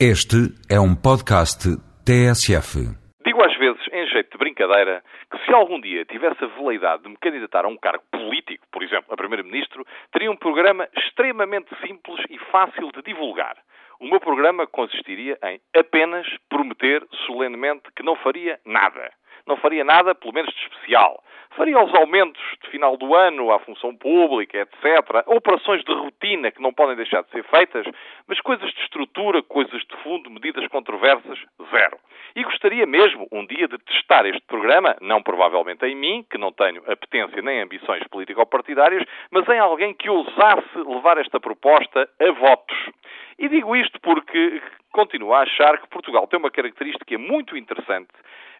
Este é um podcast TSF. Digo às vezes, em jeito de brincadeira, que se algum dia tivesse a veleidade de me candidatar a um cargo político, por exemplo, a Primeiro-Ministro, teria um programa extremamente simples e fácil de divulgar. O meu programa consistiria em apenas prometer solenemente que não faria nada. Não faria nada, pelo menos de especial faria os aumentos de final do ano à função pública, etc. Operações de rotina que não podem deixar de ser feitas, mas coisas de estrutura, controversas, zero. E gostaria mesmo um dia de testar este programa, não provavelmente em mim, que não tenho apetência nem ambições político-partidárias, mas em alguém que ousasse levar esta proposta a votos. E digo isto porque continuo a achar que Portugal tem uma característica muito interessante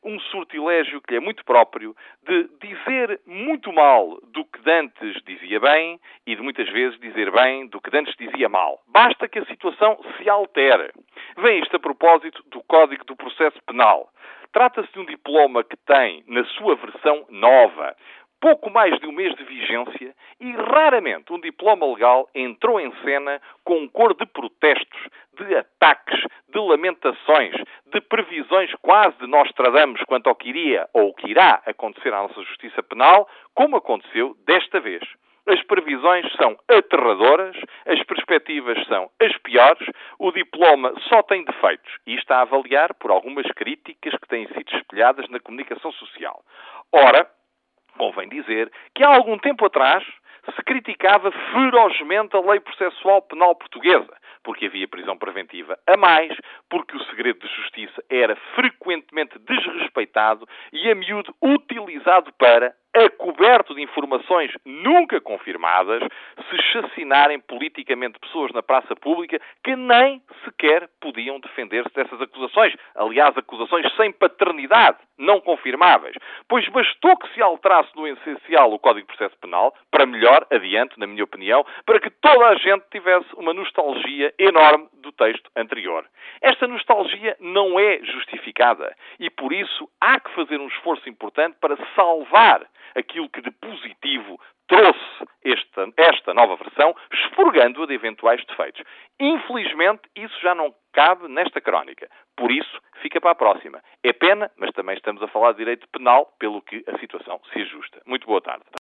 um sortilégio que lhe é muito próprio de dizer muito mal do que Dantes dizia bem e de muitas vezes dizer bem do que Dantes dizia mal. Basta que a situação se altere. Vem isto a propósito do Código do Processo Penal. Trata-se de um diploma que tem, na sua versão nova, pouco mais de um mês de vigência e raramente um diploma legal entrou em cena com cor de protestos, de ataques, de lamentações, de previsões quase de nós tradamos quanto ao que iria ou que irá acontecer à nossa justiça penal, como aconteceu desta vez. As previsões são aterradoras, as perspectivas são as piores, o diploma só tem defeitos e está a avaliar por algumas críticas que têm sido espelhadas na comunicação social. Ora, Convém dizer que há algum tempo atrás se criticava ferozmente a lei processual penal portuguesa, porque havia prisão preventiva a mais, porque o segredo de justiça era frequentemente desrespeitado e a miúdo utilizado para, a coberto de informações nunca confirmadas, se chacinarem politicamente pessoas na praça pública que nem sequer podiam defender-se dessas acusações. Aliás, acusações sem paternidade, não confirmáveis. Pois bastou que se alterasse no essencial o Código de Processo Penal, para melhor, adiante, na minha opinião, para que toda a gente tivesse uma nostalgia enorme do texto anterior. Esta nostalgia não é justificada e, por isso, há que fazer um esforço importante para salvar aquilo que de positivo trouxe esta, esta nova versão, expurgando-a de eventuais defeitos. Infelizmente, isso já não cabe nesta crónica. Por isso, fica para a próxima. É pena, mas também estamos a falar de direito penal, pelo que a situação se ajusta. Muito boa tarde.